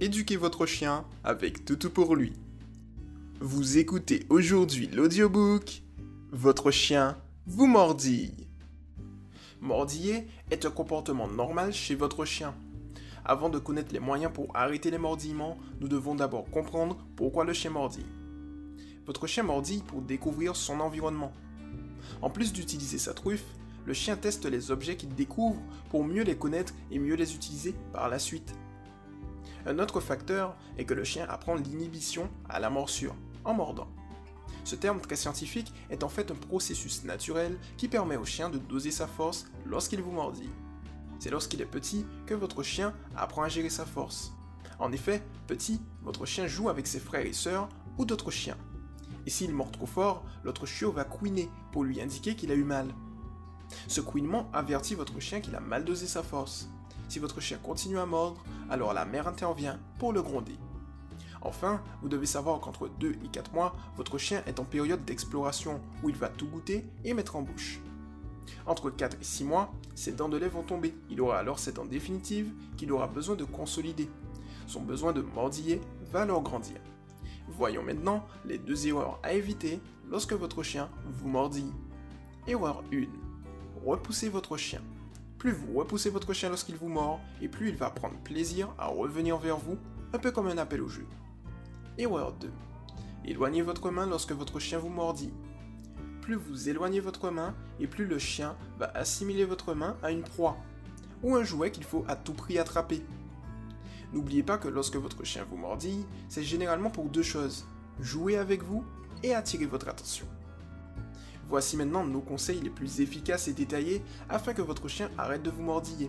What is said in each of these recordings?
éduquez votre chien avec Toutou pour lui. Vous écoutez aujourd'hui l'audiobook Votre chien vous mordille. Mordiller est un comportement normal chez votre chien. Avant de connaître les moyens pour arrêter les mordillements, nous devons d'abord comprendre pourquoi le chien mordille. Votre chien mordille pour découvrir son environnement. En plus d'utiliser sa truffe, le chien teste les objets qu'il découvre pour mieux les connaître et mieux les utiliser par la suite. Un autre facteur est que le chien apprend l'inhibition à la morsure, en mordant. Ce terme très scientifique est en fait un processus naturel qui permet au chien de doser sa force lorsqu'il vous mordille. C'est lorsqu'il est petit que votre chien apprend à gérer sa force. En effet, petit, votre chien joue avec ses frères et sœurs ou d'autres chiens. Et s'il mord trop fort, l'autre chiot va couiner pour lui indiquer qu'il a eu mal. Ce couinement avertit votre chien qu'il a mal dosé sa force. Si votre chien continue à mordre, alors la mère intervient pour le gronder. Enfin, vous devez savoir qu'entre 2 et 4 mois, votre chien est en période d'exploration où il va tout goûter et mettre en bouche. Entre 4 et 6 mois, ses dents de lait vont tomber. Il aura alors ses dents définitives qu'il aura besoin de consolider. Son besoin de mordiller va alors grandir. Voyons maintenant les deux erreurs à éviter lorsque votre chien vous mordille. Erreur 1. Repoussez votre chien. Plus vous repoussez votre chien lorsqu'il vous mord, et plus il va prendre plaisir à revenir vers vous, un peu comme un appel au jeu. Erreur 2. Éloignez votre main lorsque votre chien vous mordit. Plus vous éloignez votre main, et plus le chien va assimiler votre main à une proie, ou un jouet qu'il faut à tout prix attraper. N'oubliez pas que lorsque votre chien vous mordille, c'est généralement pour deux choses, jouer avec vous et attirer votre attention. Voici maintenant nos conseils les plus efficaces et détaillés afin que votre chien arrête de vous mordiller.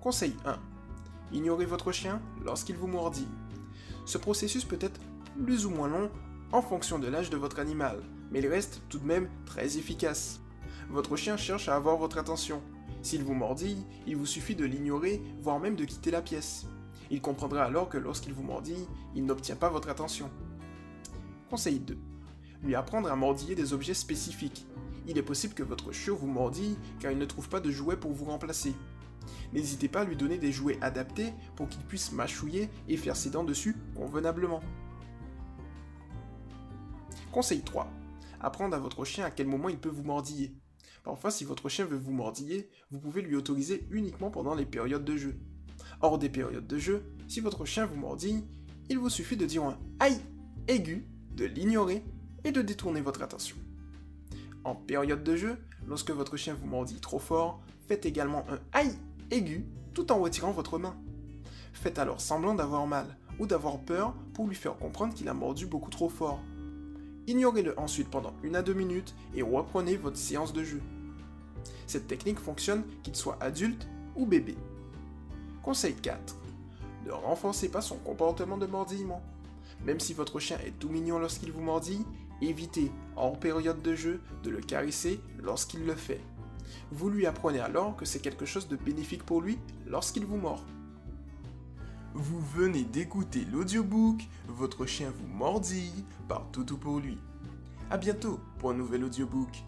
Conseil 1. Ignorez votre chien lorsqu'il vous mordille. Ce processus peut être plus ou moins long en fonction de l'âge de votre animal, mais il reste tout de même très efficace. Votre chien cherche à avoir votre attention. S'il vous mordille, il vous suffit de l'ignorer, voire même de quitter la pièce. Il comprendra alors que lorsqu'il vous mordille, il n'obtient pas votre attention. Conseil 2 lui apprendre à mordiller des objets spécifiques. Il est possible que votre chiot vous mordille car il ne trouve pas de jouets pour vous remplacer. N'hésitez pas à lui donner des jouets adaptés pour qu'il puisse mâchouiller et faire ses dents dessus convenablement. Conseil 3. Apprendre à votre chien à quel moment il peut vous mordiller. Parfois, si votre chien veut vous mordiller, vous pouvez lui autoriser uniquement pendant les périodes de jeu. Hors des périodes de jeu, si votre chien vous mordille, il vous suffit de dire un aïe aigu, de l'ignorer et de détourner votre attention. En période de jeu, lorsque votre chien vous mordit trop fort, faites également un aïe aigu tout en retirant votre main. Faites alors semblant d'avoir mal ou d'avoir peur pour lui faire comprendre qu'il a mordu beaucoup trop fort. Ignorez-le ensuite pendant une à deux minutes et reprenez votre séance de jeu. Cette technique fonctionne qu'il soit adulte ou bébé. Conseil 4. Ne renforcez pas son comportement de mordillement. Même si votre chien est tout mignon lorsqu'il vous mordit, évitez, hors période de jeu, de le caresser lorsqu'il le fait. Vous lui apprenez alors que c'est quelque chose de bénéfique pour lui lorsqu'il vous mord. Vous venez d'écouter l'audiobook Votre chien vous mordille par Toutou pour lui. A bientôt pour un nouvel audiobook.